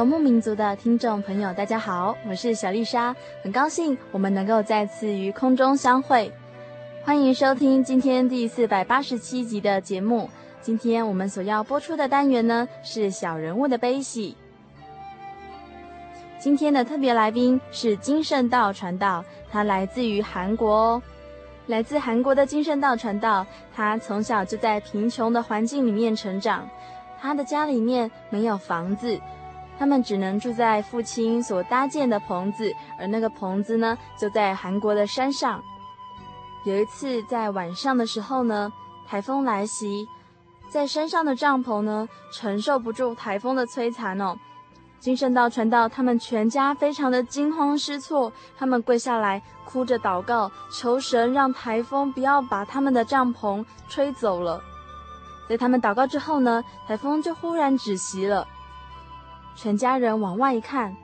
游牧民族的听众朋友，大家好，我是小丽莎，很高兴我们能够再次于空中相会，欢迎收听今天第四百八十七集的节目。今天我们所要播出的单元呢，是小人物的悲喜。今天的特别来宾是金圣道传道，他来自于韩国哦，来自韩国的金圣道传道，他从小就在贫穷的环境里面成长。他的家里面没有房子，他们只能住在父亲所搭建的棚子，而那个棚子呢，就在韩国的山上。有一次在晚上的时候呢，台风来袭，在山上的帐篷呢，承受不住台风的摧残哦。金圣道传道，他们全家非常的惊慌失措，他们跪下来哭着祷告，求神让台风不要把他们的帐篷吹走了。在他们祷告之后呢，台风就忽然止息了。全家人往外一看，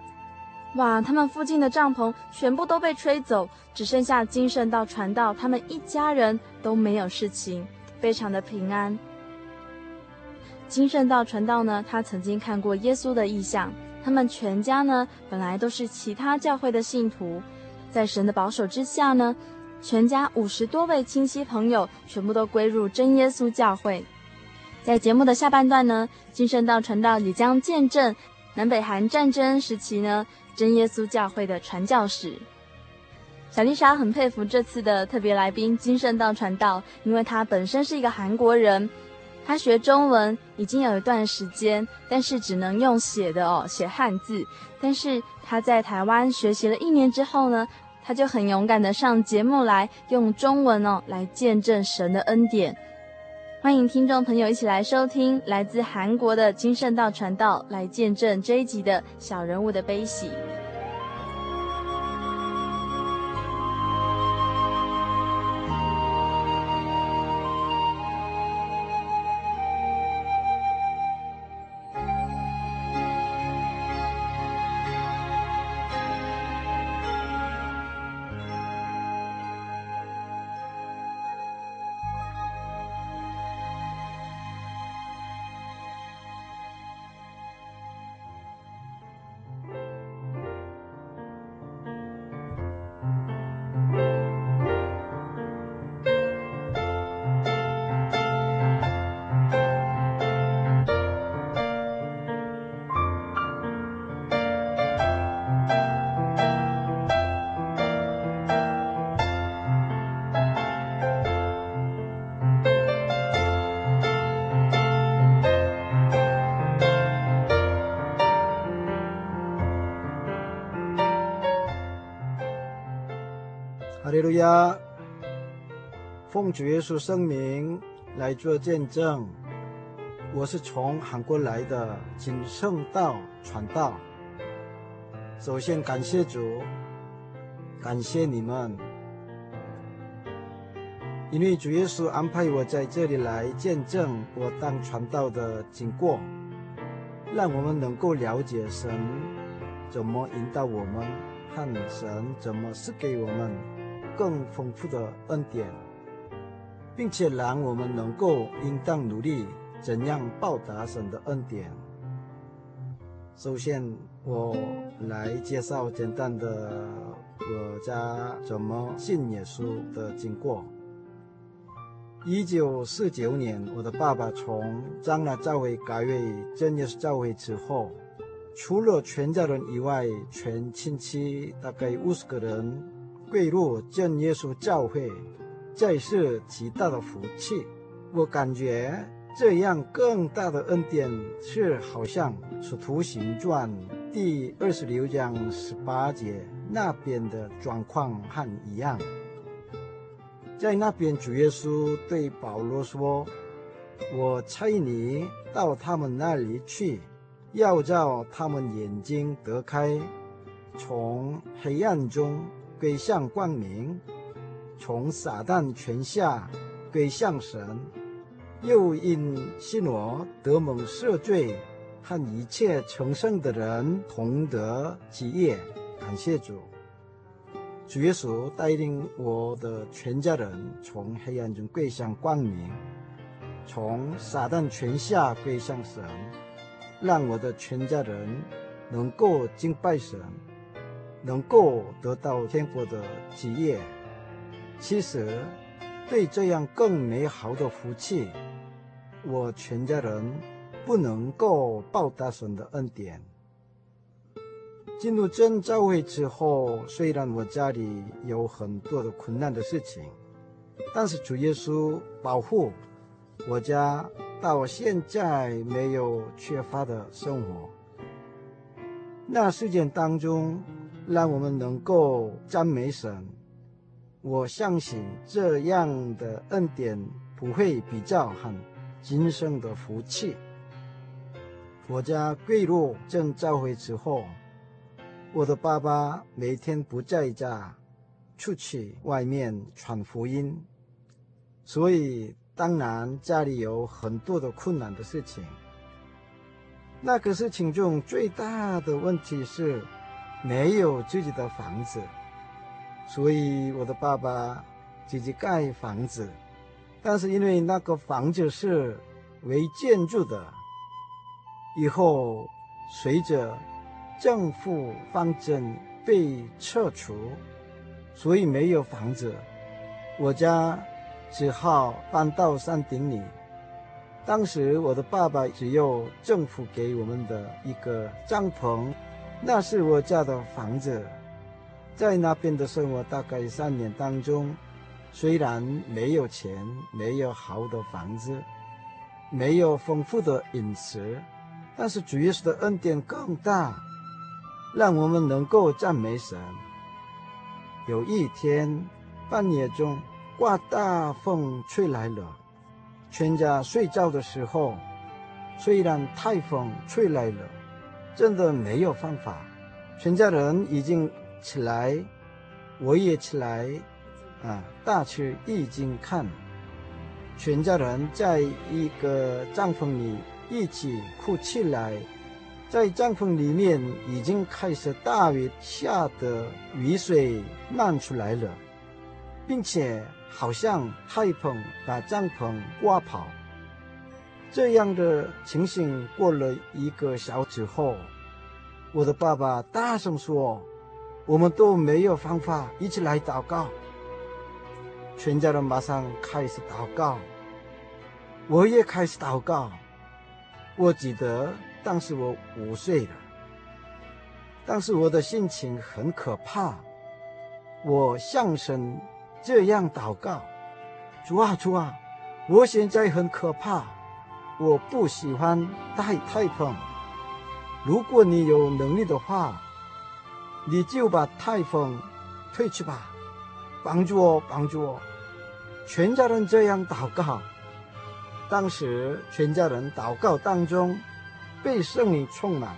哇，他们附近的帐篷全部都被吹走，只剩下金圣道传道，他们一家人都没有事情，非常的平安。金圣道传道呢，他曾经看过耶稣的异象。他们全家呢，本来都是其他教会的信徒，在神的保守之下呢，全家五十多位亲戚朋友全部都归入真耶稣教会。在节目的下半段呢，金圣道传道也将见证南北韩战争时期呢真耶稣教会的传教史。小丽莎很佩服这次的特别来宾金圣道传道，因为他本身是一个韩国人，他学中文已经有一段时间，但是只能用写的哦，写汉字。但是他在台湾学习了一年之后呢，他就很勇敢的上节目来用中文哦来见证神的恩典。欢迎听众朋友一起来收听来自韩国的金圣道传道，来见证这一集的小人物的悲喜。利路亚！奉主耶稣圣名来做见证，我是从韩国来的金圣道传道。首先感谢主，感谢你们，因为主耶稣安排我在这里来见证我当传道的经过，让我们能够了解神怎么引导我们，和神怎么赐给我们。更丰富的恩典，并且让我们能够应当努力怎样报答神的恩典。首先，我来介绍简单的我家怎么信耶稣的经过。一九四九年，我的爸爸从长老教会改为真耶稣教会之后，除了全家人以外，全亲戚大概五十个人归入真耶稣教会，这是极大的福气。我感觉这样更大的恩典是好像《使徒行传》第二十六章十八节那边的状况和一样。在那边，主耶稣对保罗说：“我差你到他们那里去。”要叫他们眼睛得开，从黑暗中归向光明，从撒旦权下归向神，又因信我得蒙赦罪，和一切成圣的人同得基业。感谢主，主耶稣带领我的全家人从黑暗中归向光明，从撒旦权下归向神。让我的全家人能够敬拜神，能够得到天国的基业。其实，对这样更美好的福气，我全家人不能够报答神的恩典。进入真教会之后，虽然我家里有很多的困难的事情，但是主耶稣保护我家。到现在没有缺乏的生活。那事件当中，让我们能够赞美神。我相信这样的恩典不会比较很今生的福气。我家归入真教会之后，我的爸爸每天不在家，出去外面传福音，所以。当然，家里有很多的困难的事情。那个事情中最大的问题是，没有自己的房子，所以我的爸爸自己盖房子。但是因为那个房子是违建筑的，以后随着政府方针被撤除，所以没有房子。我家。只好搬到山顶里。当时我的爸爸只有政府给我们的一个帐篷，那是我家的房子。在那边的生活大概三年当中，虽然没有钱，没有好的房子，没有丰富的饮食，但是主耶稣的恩典更大，让我们能够赞美神。有一天半夜中。刮大风吹来了，全家睡觉的时候，虽然台风吹来了，真的没有办法。全家人已经起来，我也起来，啊，大吃一惊看。全家人在一个帐篷里一起哭起来，在帐篷里面已经开始大雨下的雨水漫出来了，并且。好像台风把帐篷刮跑，这样的情形过了一个小时后，我的爸爸大声说：“我们都没有方法，一起来祷告。”全家人马上开始祷告，我也开始祷告。我记得当时我五岁了，当时我的心情很可怕，我向神。这样祷告，主啊主啊，我现在很可怕，我不喜欢大台风。如果你有能力的话，你就把太风退去吧，帮助我，帮助我。全家人这样祷告。当时全家人祷告当中，被圣灵充满，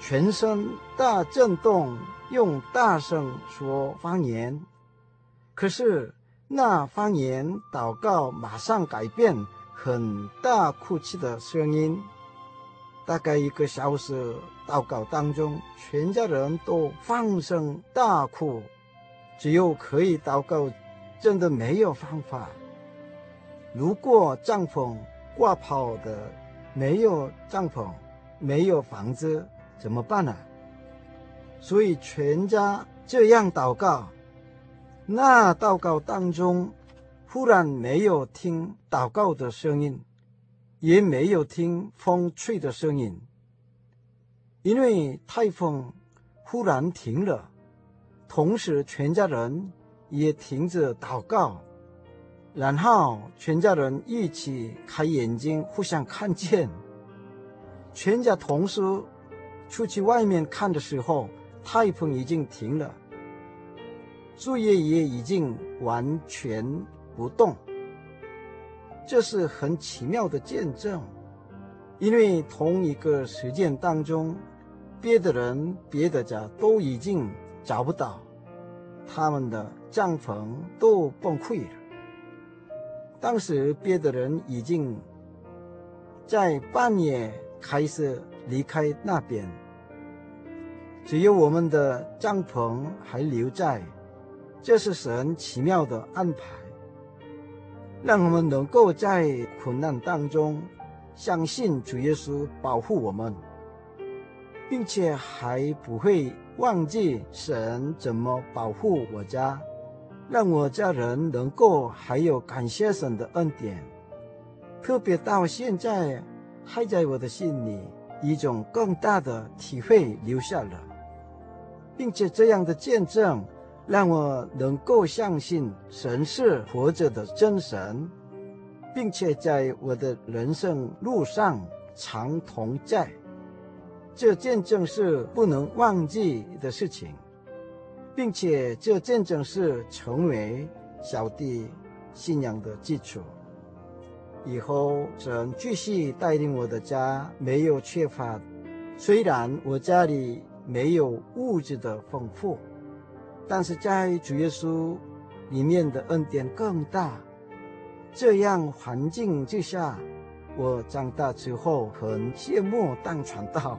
全身大震动，用大声说方言。可是那方言祷告马上改变，很大哭泣的声音。大概一个小时祷告当中，全家人都放声大哭，只有可以祷告，真的没有方法。如果帐篷挂跑的，没有帐篷，没有房子，怎么办呢？所以全家这样祷告。那祷告当中，忽然没有听祷告的声音，也没有听风吹的声音，因为台风忽然停了，同时全家人也停止祷告，然后全家人一起开眼睛，互相看见，全家同时出去外面看的时候，台风已经停了。树叶也已经完全不动，这是很奇妙的见证，因为同一个实践当中，别的人、别的家都已经找不到，他们的帐篷都崩溃了。当时别的人已经在半夜开始离开那边，只有我们的帐篷还留在。这是神奇妙的安排，让我们能够在困难当中相信主耶稣保护我们，并且还不会忘记神怎么保护我家，让我家人能够还有感谢神的恩典。特别到现在还在我的心里一种更大的体会留下了，并且这样的见证。让我能够相信神是活着的真神，并且在我的人生路上常同在，这见证是不能忘记的事情，并且这见证是成为小弟信仰的基础。以后神继续带领我的家，没有缺乏，虽然我家里没有物质的丰富。但是在主耶稣里面的恩典更大，这样环境之下，我长大之后很羡慕当传道。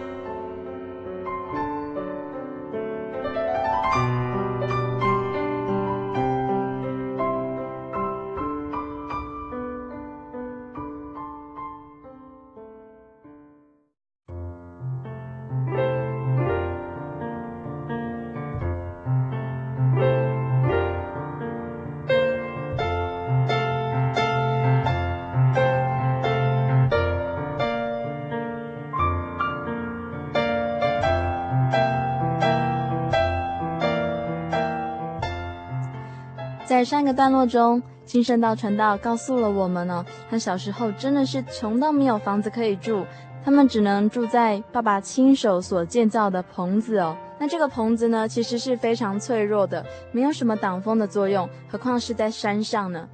在上个段落中，金圣道传道告诉了我们呢、他小时候真的是穷到没有房子可以住，他们只能住在爸爸亲手所建造的棚子哦。那这个棚子呢，其实是非常脆弱的，没有什么挡风的作用，何况是在山上呢？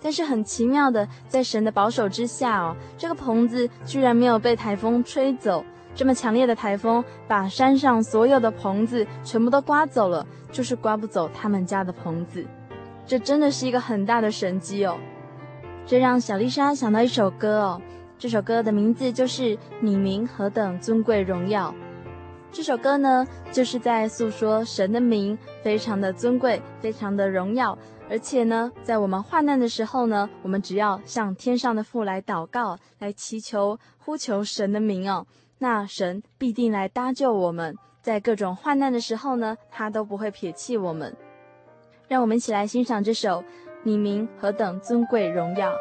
但是很奇妙的，在神的保守之下哦，这个棚子居然没有被台风吹走。这么强烈的台风，把山上所有的棚子全部都刮走了，就是刮不走他们家的棚子。这真的是一个很大的神迹哦。这让小丽莎想到一首歌哦，这首歌的名字就是《你名何等尊贵荣耀》。这首歌呢，就是在诉说神的名非常的尊贵，非常的荣耀。而且呢，在我们患难的时候呢，我们只要向天上的父来祷告，来祈求、呼求神的名哦，那神必定来搭救我们。在各种患难的时候呢，他都不会撇弃我们。让我们一起来欣赏这首《你名何等尊贵荣耀》。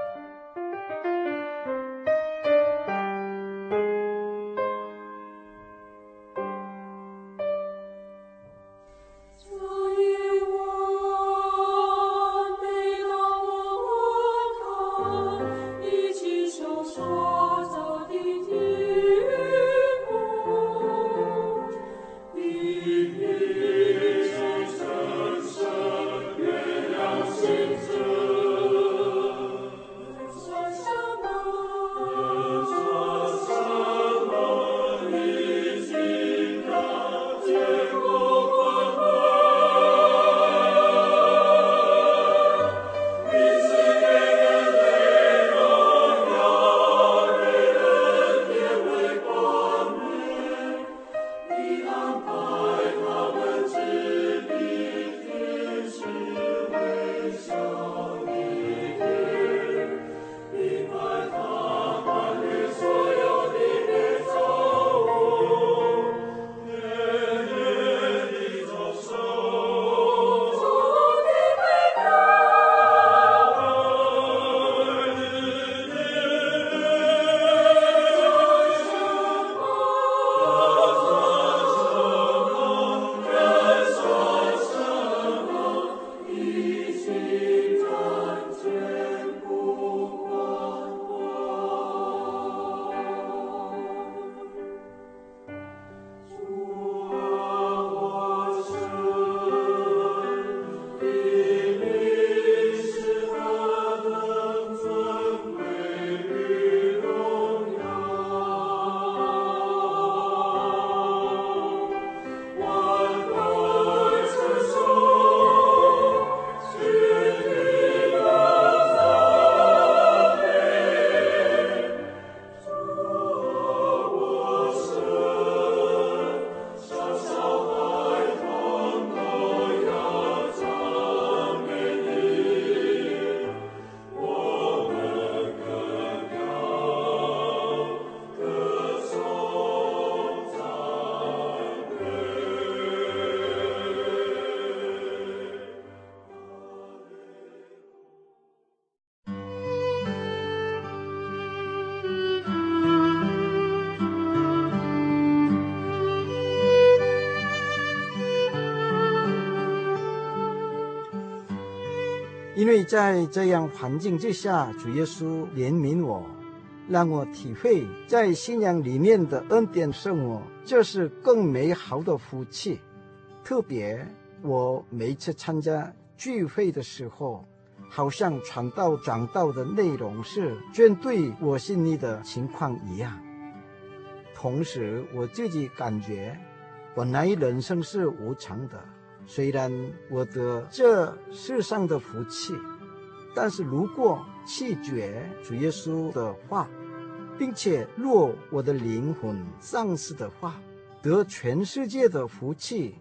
为在这样环境之下，主耶稣怜悯我，让我体会在信仰里面的恩典生活，这是更美好的福气。特别我每次参加聚会的时候，好像传道讲道的内容是针对我心里的情况一样。同时，我自己感觉，本来人生是无常的。虽然我得这世上的福气，但是如果弃绝主耶稣的话，并且若我的灵魂丧失的话，得全世界的福气，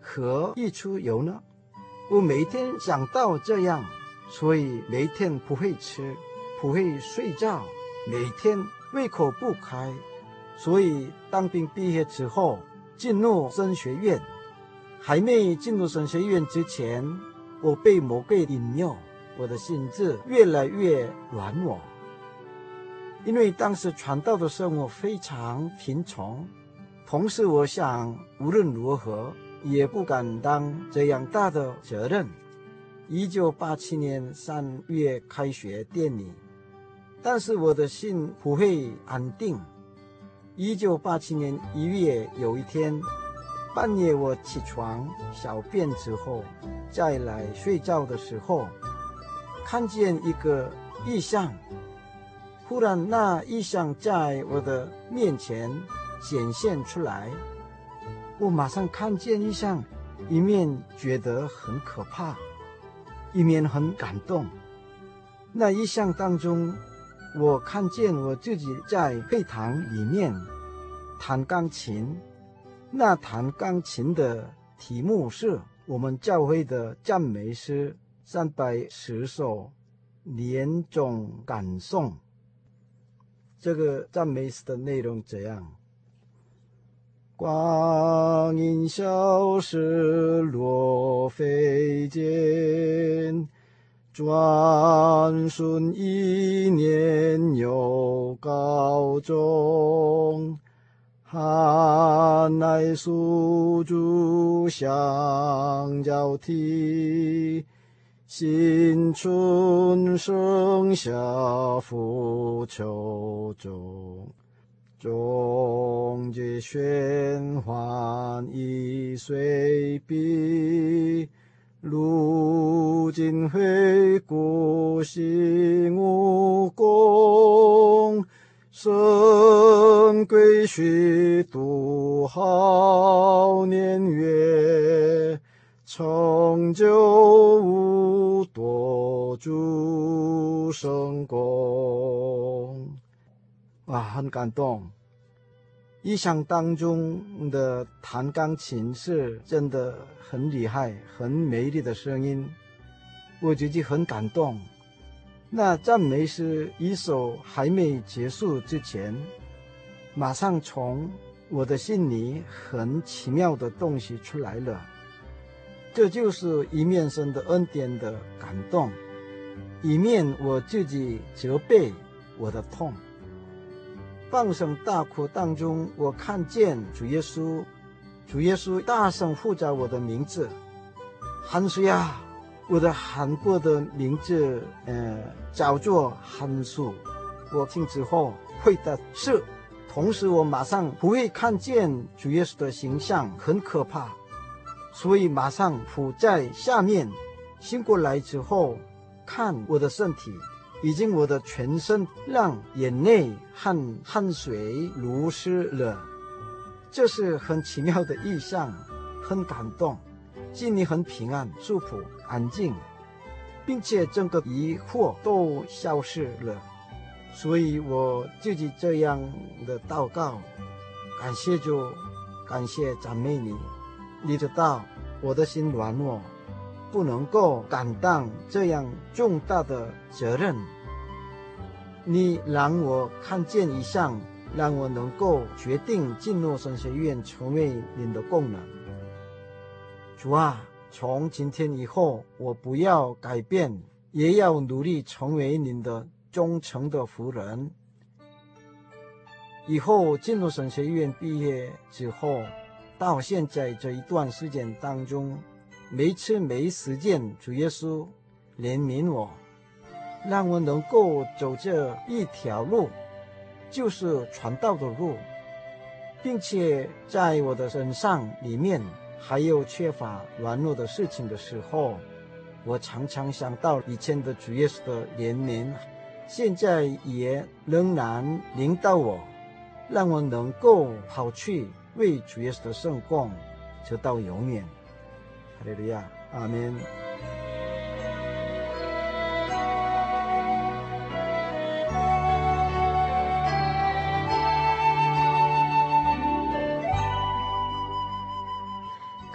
何益处有呢？我每天想到这样，所以每天不会吃，不会睡觉，每天胃口不开，所以当兵毕业之后进入神学院。还没进入神学院之前，我被魔鬼引诱，我的心智越来越软弱。因为当时传道的时候我非常贫穷，同时我想无论如何也不敢当这样大的责任。一九八七年三月开学典礼，但是我的心不会安定。一九八七年一月有一天。半夜我起床小便之后，再来睡觉的时候，看见一个异象，忽然那异象在我的面前显现出来，我马上看见异象，一面觉得很可怕，一面很感动。那异象当中，我看见我自己在会堂里面弹钢琴，那弹钢琴的题目是我们教会的赞美诗。三百十首联总感颂，这个赞美诗的内容怎样？光阴消逝，若飞箭，转瞬一年又高中，寒来暑足相交替。新春生夏复秋终，终结玄幻易碎笔，如今回顾心无功，深闺虚度好年月。成就无多诸圣功，哇，很感动。异象当中的弹钢琴是真的很厉害，很美丽的声音，我自己很感动。那赞美诗一首还没结束之前，马上从我的心里很奇妙的东西出来了。这就是一面神的恩典的感动，一面我自己责备我的痛。放声大哭当中，我看见主耶稣，主耶稣大声呼叫我的名字，韩叔呀，我的韩国的名字，呃，叫做韩素。我听之后会的是，同时我马上不会看见主耶稣的形象，很可怕。所以马上伏在下面，醒过来之后，看我的身体，已经我的全身让眼泪和汗水流湿了，这是很奇妙的异象，很感动，心里很平安、舒服、安静，并且整个疑惑都消失了。所以我自己这样的祷告，感谢主，感谢赞美你。你知道我的心软弱，不能够担当这样重大的责任。你让我看见异象，让我能够决定进入神学院，成为您的工人。主啊，从今天以后，我不要改变，也要努力成为您的忠诚的仆人。以后进入神学院毕业之后。到现在这一段时间当中，每次没时间，主耶稣怜悯我，让我能够走这一条路，就是传道的路，并且在我的身上里面还有缺乏软弱的事情的时候，我常常想到以前的主耶稣的怜悯，现在也仍然领导我，让我能够跑去。为主耶稣的圣工，直到永远。哈利路亚，阿门。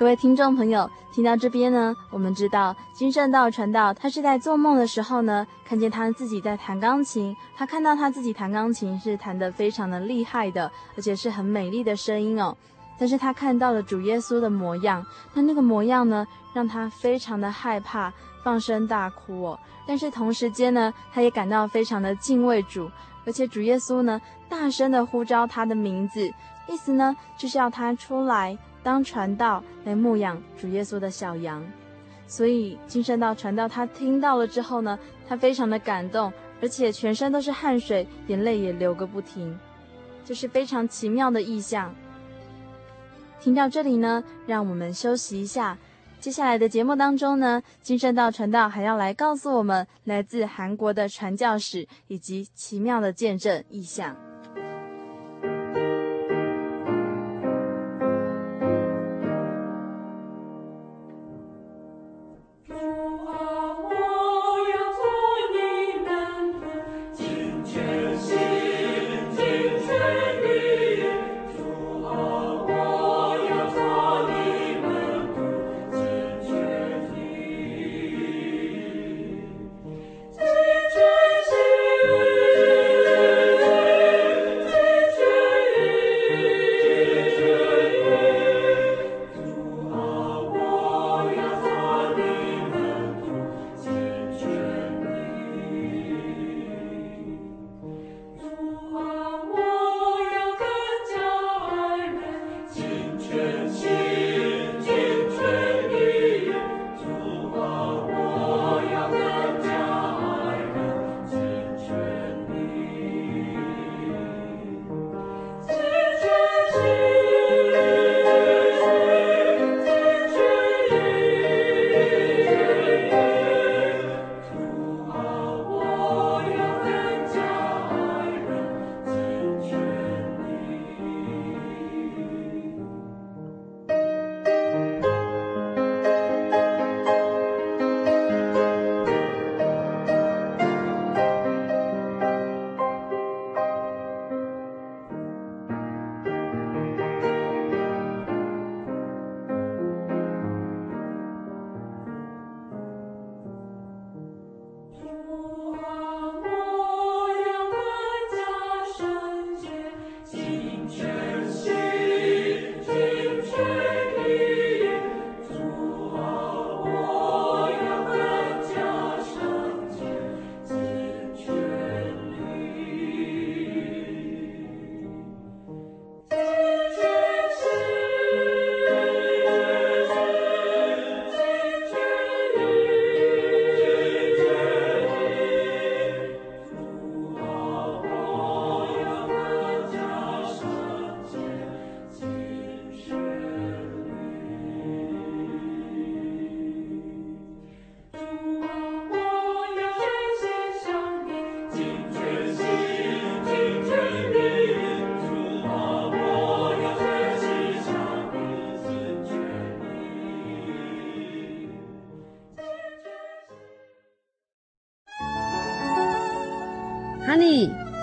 各位听众朋友，听到这边呢，我们知道金圣道传道，他是在做梦的时候呢，看见他自己在弹钢琴，他看到他自己弹钢琴是弹得非常的厉害的，而且是很美丽的声音哦。但是他看到了主耶稣的模样，那那个模样呢，让他非常的害怕，放声大哭哦。但是同时间呢，他也感到非常的敬畏主，而且主耶稣呢，大声的呼召他的名字，意思呢，就是要他出来当传道，来牧养主耶稣的小羊。所以金圣道传道，他听到了之后呢，他非常的感动，而且全身都是汗水，眼泪也流个不停，就是非常奇妙的意象。听到这里呢，让我们休息一下，接下来的节目当中呢，金圣道传道还要来告诉我们来自韩国的传教史以及奇妙的见证意象。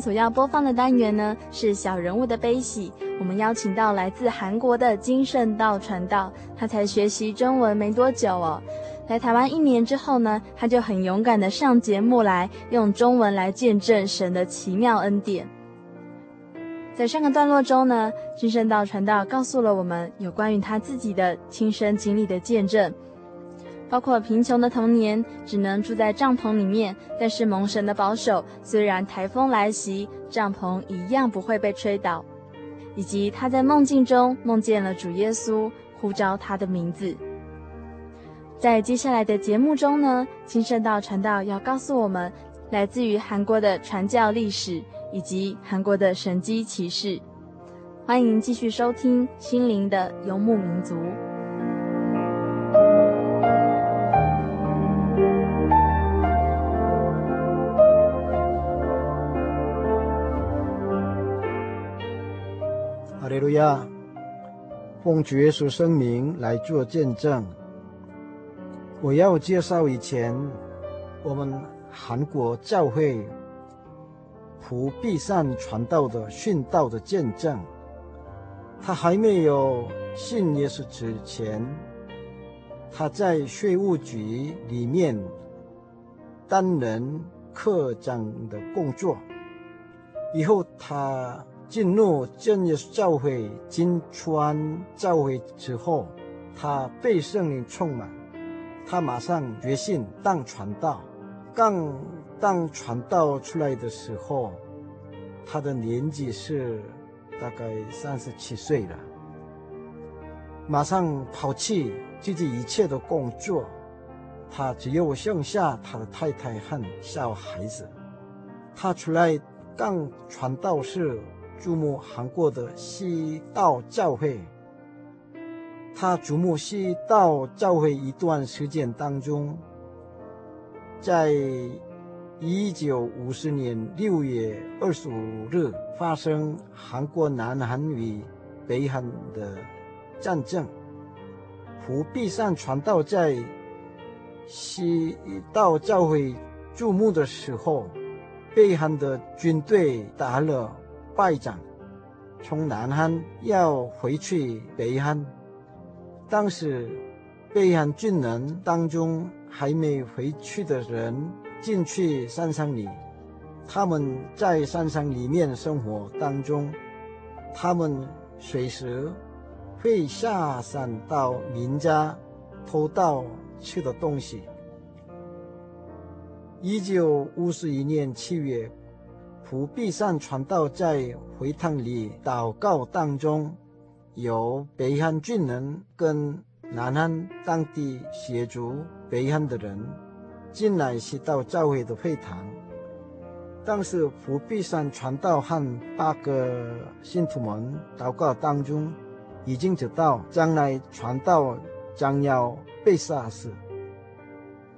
所要播放的单元呢，是小人物的悲喜。我们邀请到来自韩国的金圣道传道，他才学习中文没多久哦，来台湾一年之后呢，他就很勇敢的上节目来用中文来见证神的奇妙恩典。在上个段落中呢，金圣道传道告诉了我们有关于他自己的亲身经历的见证。包括贫穷的童年，只能住在帐篷里面，但是蒙神的保守，虽然台风来袭，帐篷一样不会被吹倒。以及他在梦境中梦见了主耶稣，呼召他的名字。在接下来的节目中呢，金圣道传道要告诉我们，来自于韩国的传教历史以及韩国的神迹奇事。欢迎继续收听《心灵的游牧民族》。呀，奉主耶稣圣名来做见证。我要介绍以前我们韩国教会朴必善传道的殉道的见证。他还没有信耶稣之前，他在税务局里面担任科长的工作。以后他。进入正耶稣教会金川教会之后，他被圣灵充满，他马上决心当传道。刚当传道出来的时候，他的年纪是大概三十七岁了。马上抛弃自己一切的工作，他只有剩下他的太太和小孩子。他出来刚传道时。注目韩国的西道教会，他注目西道教会一段时间当中，在一九五四年六月二十五日发生韩国南韩与北韩的战争。朴必善传道在西道教会注目的时候，北韩的军队打了。败仗，从南汉要回去北汉，当时北汉军人当中还没回去的人进去山上里，他们在山上里面生活当中，他们随时会下山到民家偷盗吃的东西。一九五一年七月。朴必善传道在会堂里祷告当中，有北汉军人跟南汉当地协助北汉的人进来西道教会的会堂。当时朴必善传道和八个信徒们祷告当中，已经知道将来传道将要被杀死，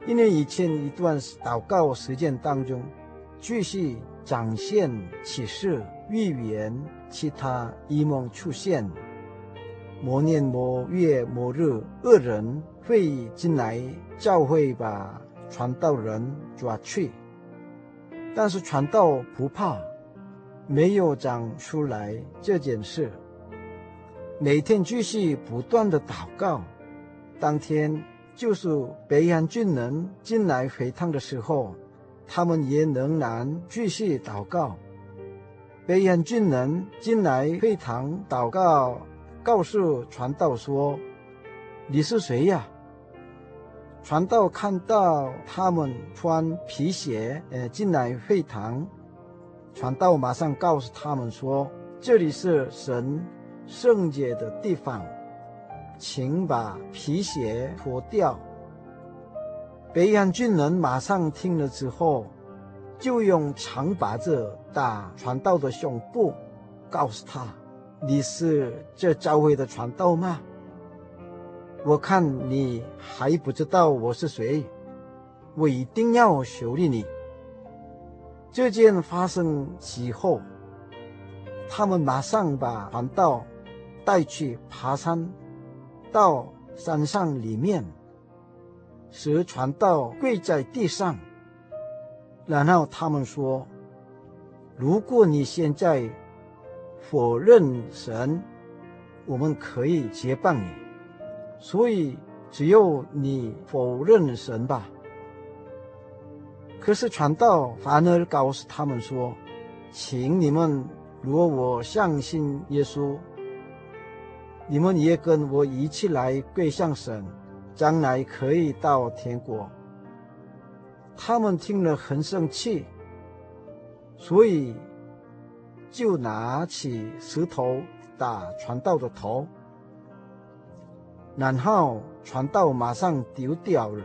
因为以前一段祷告时间当中。继续展现启示、预言其他异梦出现。某年某月某日，恶人会进来教会，把传道人抓去。但是传道不怕，没有讲出来这件事。每天继续不断的祷告。当天就是北岸军人进来回趟的时候，他们也仍然继续祷告。北岸军人进来会堂祷告。告诉传道说：“你是谁呀？”传道看到他们穿皮鞋，呃，进来会堂，传道马上告诉他们说：“这里是神圣洁的地方，请把皮鞋脱掉。”北洋军人马上听了之后，就用长把子打传道的胸部，告诉他。你是这教会的传道吗？我看你还不知道我是谁，我一定要修理你。这件发生之后，他们马上把传道带去爬山，到山上里面，使传道跪在地上，然后他们说：“如果你现在……”否认神，我们可以结伴你，所以只有你否认神吧。可是传道反而告诉他们说：“请你们，如果我相信耶稣，你们也跟我一起来跪向神，将来可以到天国。”他们听了很生气，所以。就拿起石头打传道的头，然后传道马上丢掉了。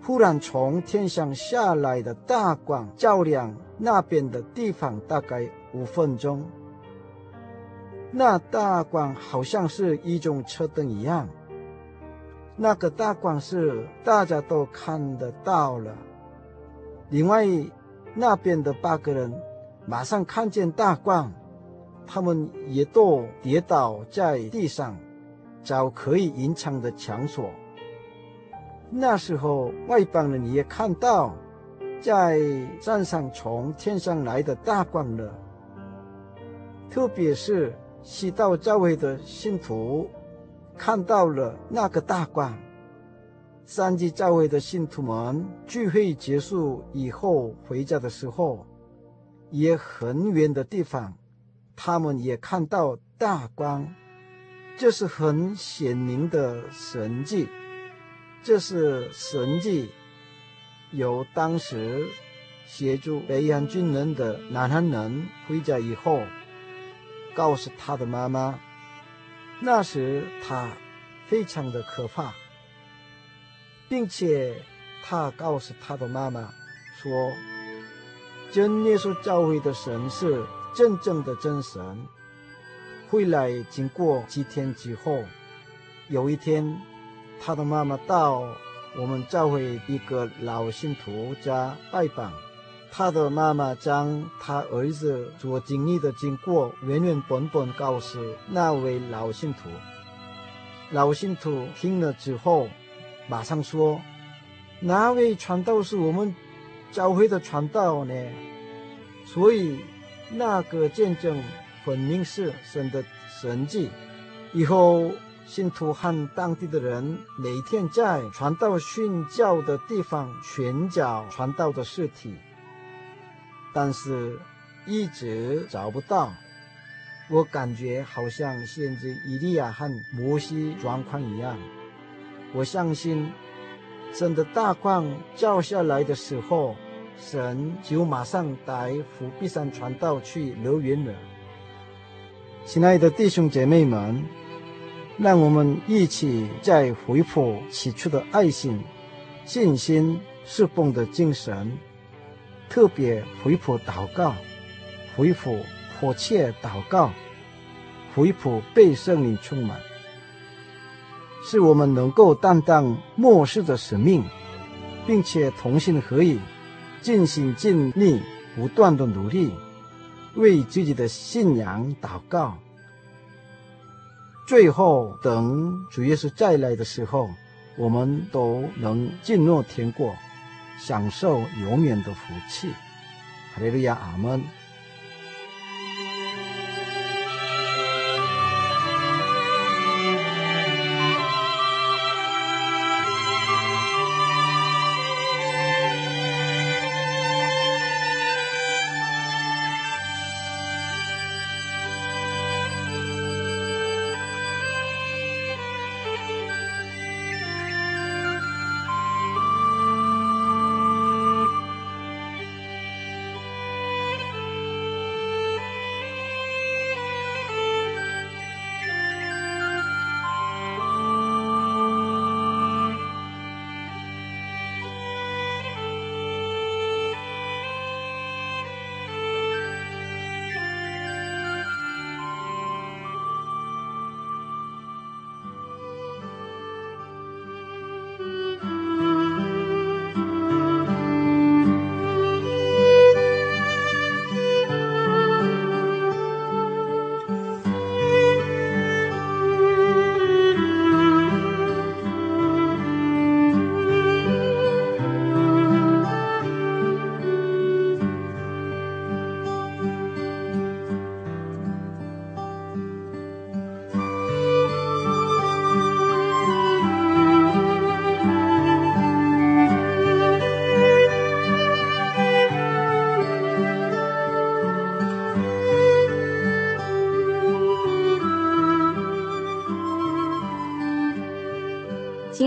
忽然从天上下来的大光照亮那边的地方，大概五分钟。那大光好像是一种车灯一样，那个大光是大家都看得到了。另外那边的八个人。马上看见大光，他们也都跌倒在地上，找可以隐藏的场所。那时候外邦人也看到，在山上从天上来的大光了。特别是西道教会的信徒看到了那个大光。三级教会的信徒们聚会结束以后回家的时候。也很远的地方，他们也看到大光，这是很显明的神迹。这是神迹，由当时协助北洋军人的南韩人回家以后，告诉他的妈妈，那时他非常的可怕，并且他告诉他的妈妈说。真耶稣教会的神是真正的真神。后来经过几天之后，有一天，他的妈妈到我们教会一个老信徒家拜访，他的妈妈将他儿子所经历的经过原原本本告诉那位老信徒。老信徒听了之后，马上说：“哪位传道是我们？”教会的传道呢，所以那个见证分明是神的神迹。以后信徒和当地的人每天在传道殉教的地方寻找传道的尸体，但是一直找不到。我感觉好像先知以利亚和摩西状况一样。我相信。神的大矿照下来的时候，神就马上带复必山传道去乐园了。亲爱的弟兄姐妹们，让我们一起再恢复起初的爱心、信心、侍奉的精神，特别回复祷告，回复迫切祷告，回复被圣灵充满。使我们能够担当末世的使命，并且同心合意，尽心尽力，不断的努力，为自己的信仰祷告。最后，等主耶稣再来的时候，我们都能进入天国，享受永远的福气。哈利路亚，阿门。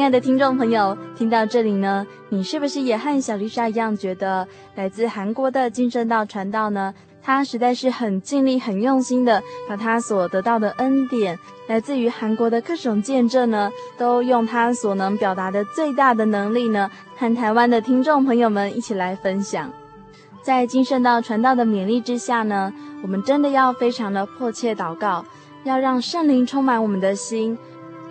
亲爱的听众朋友，听到这里呢，你是不是也和小丽莎一样，觉得来自韩国的金圣道传道呢？他实在是很尽力、很用心的，把他所得到的恩典，来自于韩国的各种见证呢，都用他所能表达的最大的能力呢，和台湾的听众朋友们一起来分享。在金圣道传道的勉励之下呢，我们真的要非常的迫切祷告，要让圣灵充满我们的心。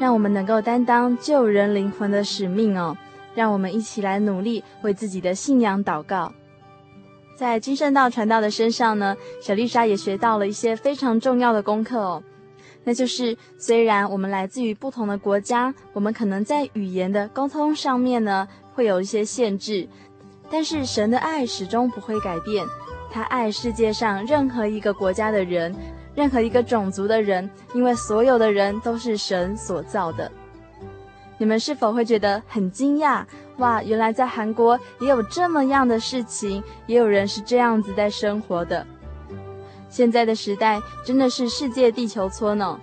让我们能够担当救人灵魂的使命哦！让我们一起来努力为自己的信仰祷告。在金圣道传道的身上呢，小丽莎也学到了一些非常重要的功课哦。那就是虽然我们来自于不同的国家，我们可能在语言的沟通上面呢会有一些限制，但是神的爱始终不会改变，他爱世界上任何一个国家的人。任何一个种族的人，因为所有的人都是神所造的。你们是否会觉得很惊讶？哇，原来在韩国也有这么样的事情，也有人是这样子在生活的。现在的时代真的是世界地球村呢，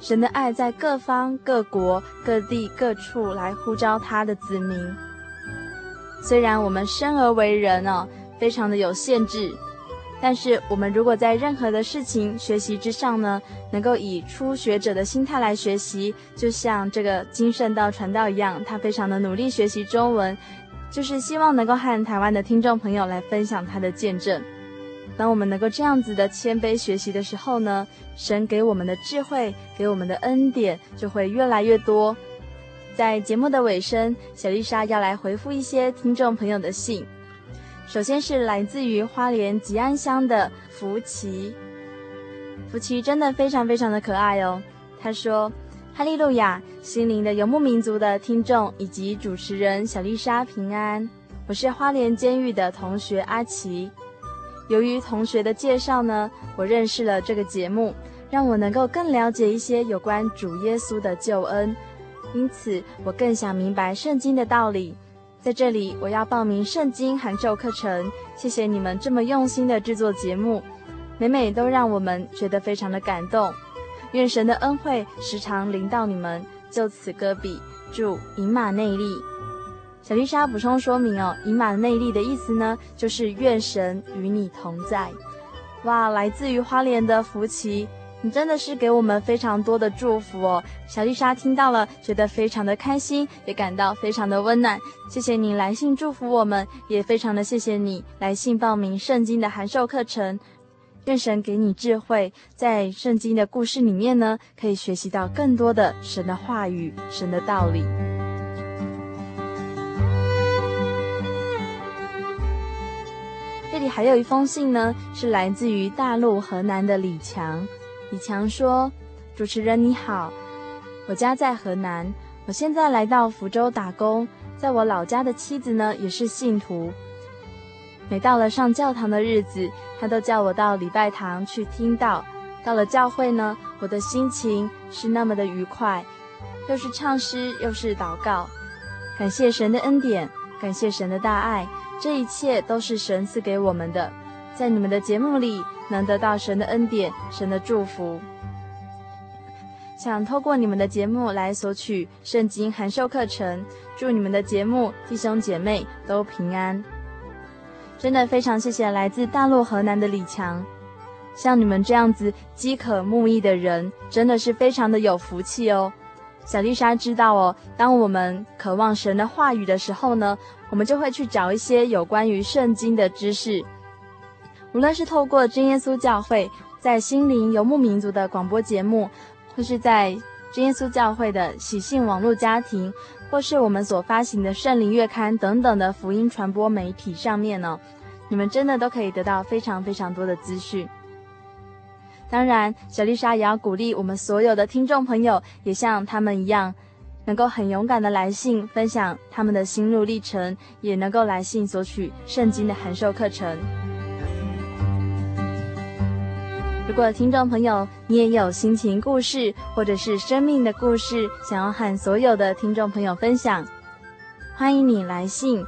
神的爱在各方各国各地各处来呼召他的子民。虽然我们生而为人呢，非常的有限制。但是，我们如果在任何的事情学习之上呢，能够以初学者的心态来学习，就像这个金圣道传道一样，他非常的努力学习中文，就是希望能够和台湾的听众朋友来分享他的见证。当我们能够这样子的谦卑学习的时候呢，神给我们的智慧，给我们的恩典就会越来越多。在节目的尾声，小丽莎要来回复一些听众朋友的信。首先是来自于花莲吉安乡的福奇，福奇真的非常非常的可爱哦。他说：“哈利路亚，心灵的游牧民族的听众以及主持人小丽莎平安，我是花莲监狱的同学阿奇。由于同学的介绍呢，我认识了这个节目，让我能够更了解一些有关主耶稣的救恩，因此我更想明白圣经的道理。”在这里，我要报名圣经函授课程。谢谢你们这么用心的制作节目，每每都让我们觉得非常的感动。愿神的恩惠时常临到你们。就此搁笔，祝银马内利。小丽莎补充说明哦，银马内利的意思呢，就是愿神与你同在。哇，来自于花莲的福气。你真的是给我们非常多的祝福哦，小丽莎听到了，觉得非常的开心，也感到非常的温暖。谢谢你来信祝福我们，也非常的谢谢你来信报名圣经的函授课程。愿神给你智慧，在圣经的故事里面呢，可以学习到更多的神的话语、神的道理。这里还有一封信呢，是来自于大陆河南的李强。李强说：“主持人你好，我家在河南，我现在来到福州打工。在我老家的妻子呢，也是信徒。每到了上教堂的日子，他都叫我到礼拜堂去听到。到了教会呢，我的心情是那么的愉快，又是唱诗，又是祷告，感谢神的恩典，感谢神的大爱，这一切都是神赐给我们的。在你们的节目里。”能得到神的恩典，神的祝福。想透过你们的节目来索取圣经函授课程，祝你们的节目弟兄姐妹都平安。真的非常谢谢来自大陆河南的李强，像你们这样子饥渴慕义的人，真的是非常的有福气哦。小丽莎知道哦，当我们渴望神的话语的时候呢，我们就会去找一些有关于圣经的知识。无论是透过真耶稣教会在心灵游牧民族的广播节目，或是在真耶稣教会的喜信网络家庭，或是我们所发行的圣灵月刊等等的福音传播媒体上面呢，你们真的都可以得到非常非常多的资讯。当然，小丽莎也要鼓励我们所有的听众朋友，也像他们一样，能够很勇敢的来信分享他们的心路历程，也能够来信索取圣经的函授课程。如果听众朋友你也有心情故事或者是生命的故事，想要和所有的听众朋友分享，欢迎你来信。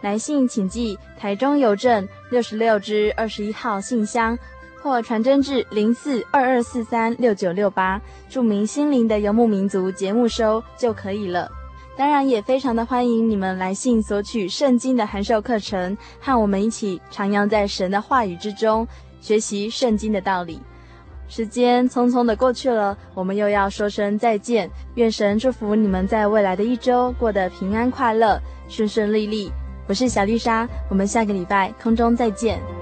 来信请寄台中邮政六十六支二十一号信箱，或传真至零四二二四三六九六八，注明“心灵的游牧民族”节目收就可以了。当然，也非常的欢迎你们来信索取圣经的函授课程，和我们一起徜徉在神的话语之中。学习圣经的道理，时间匆匆的过去了，我们又要说声再见。愿神祝福你们在未来的一周过得平安快乐、顺顺利利。我是小丽莎，我们下个礼拜空中再见。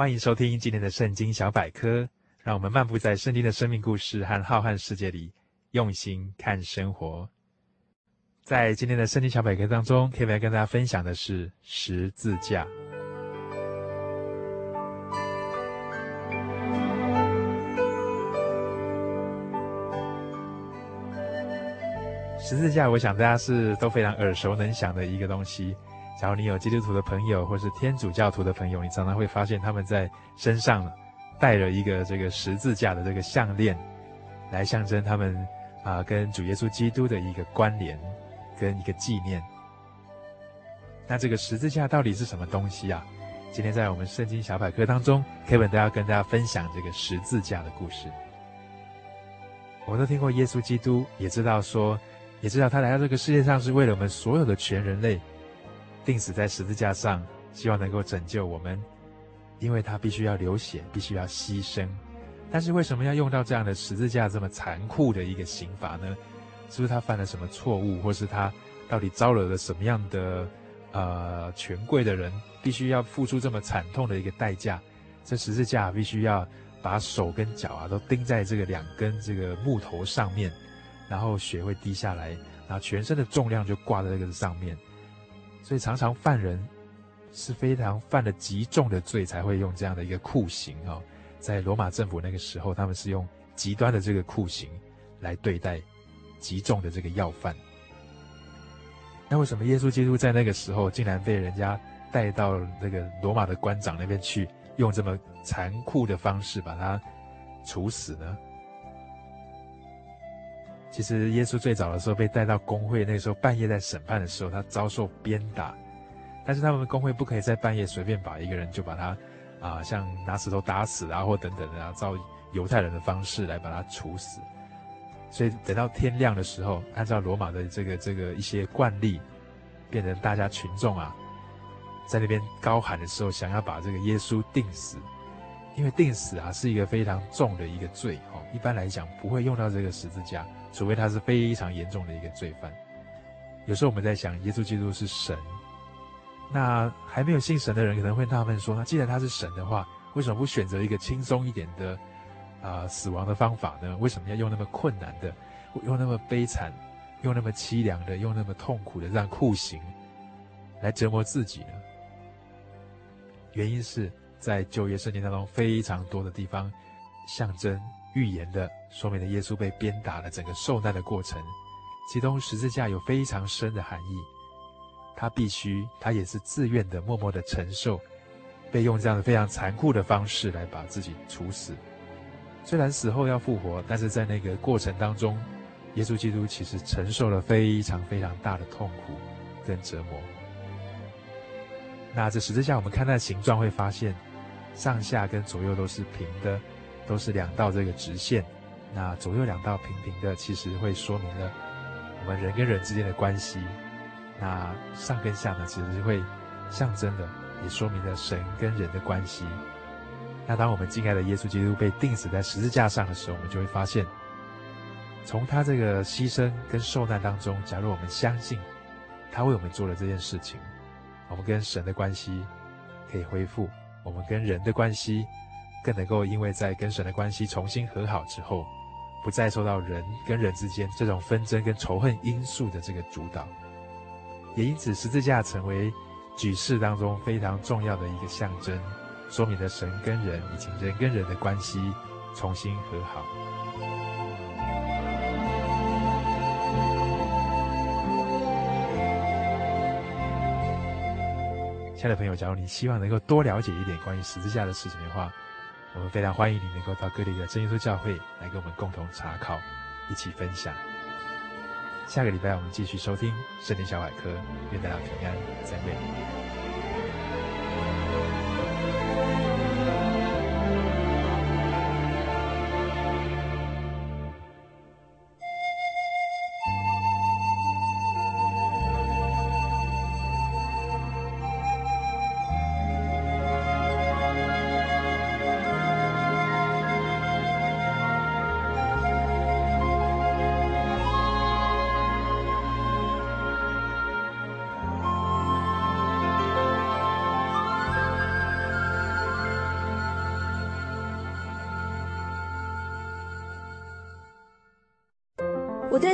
欢迎收听今天的圣经小百科，让我们漫步在圣经的生命故事和浩瀚世界里，用心看生活。在今天的圣经小百科当中，可以来跟大家分享的是十字架。十字架，我想大家是都非常耳熟能详的一个东西。假如你有基督徒的朋友，或是天主教徒的朋友，你常常会发现他们在身上带了一个这个十字架的这个项链，来象征他们啊跟主耶稣基督的一个关联跟一个纪念。那这个十字架到底是什么东西啊？今天在我们圣经小百科当中，Kevin 都要跟大家分享这个十字架的故事。我们都听过耶稣基督，也知道说，也知道他来到这个世界上是为了我们所有的全人类。钉死在十字架上，希望能够拯救我们，因为他必须要流血，必须要牺牲。但是为什么要用到这样的十字架这么残酷的一个刑罚呢？是不是他犯了什么错误，或是他到底招惹了什么样的呃权贵的人，必须要付出这么惨痛的一个代价？这十字架必须要把手跟脚啊都钉在这个两根这个木头上面，然后血会滴下来，然后全身的重量就挂在这个上面。所以常常犯人是非常犯了极重的罪，才会用这样的一个酷刑哦。在罗马政府那个时候，他们是用极端的这个酷刑来对待极重的这个要犯。那为什么耶稣基督在那个时候竟然被人家带到那个罗马的官长那边去，用这么残酷的方式把他处死呢？其实耶稣最早的时候被带到公会，那时候半夜在审判的时候，他遭受鞭打，但是他们公会不可以在半夜随便把一个人就把他啊、像拿石头打死啊，或等等的啊，照犹太人的方式来把他处死。所以等到天亮的时候，按照罗马的这个这个一些惯例，变成大家群众啊，在那边高喊的时候，想要把这个耶稣钉死，因为钉死啊是一个非常重的一个罪哦，一般来讲不会用到这个十字架。除非他是非常严重的一个罪犯，有时候我们在想，耶稣基督是神，那还没有信神的人可能会纳闷说，那既然他是神的话，为什么不选择一个轻松一点的啊、死亡的方法呢？为什么要用那么困难的，用那么悲惨，用那么凄凉的，用那么痛苦的这样酷刑来折磨自己呢？原因是在旧约圣经当中非常多的地方象征。预言的说明了耶稣被鞭打的整个受难的过程，其中十字架有非常深的含义。他必须，他也是自愿的，默默的承受，被用这样的非常残酷的方式来把自己处死。虽然死后要复活，但是在那个过程当中，耶稣基督其实承受了非常非常大的痛苦跟折磨。那这十字架我们看它的形状，会发现上下跟左右都是平的。都是两道这个直线，那左右两道平平的，其实会说明了我们人跟人之间的关系。那上跟下呢，其实是会象征的，也说明了神跟人的关系。那当我们敬爱的耶稣基督被钉死在十字架上的时候，我们就会发现，从他这个牺牲跟受难当中，假如我们相信他为我们做了这件事情，我们跟神的关系可以恢复，我们跟人的关系。更能够因为在跟神的关系重新和好之后，不再受到人跟人之间这种纷争跟仇恨因素的这个主导，也因此十字架成为举世当中非常重要的一个象征，说明了神跟人以及人跟人的关系重新和好。亲爱的朋友，假如你希望能够多了解一点关于十字架的事情的话，我们非常欢迎你能够到各地的真耶稣教会来跟我们共同查考，一起分享。下个礼拜我们继续收听圣经小百科，愿大家平安，再会。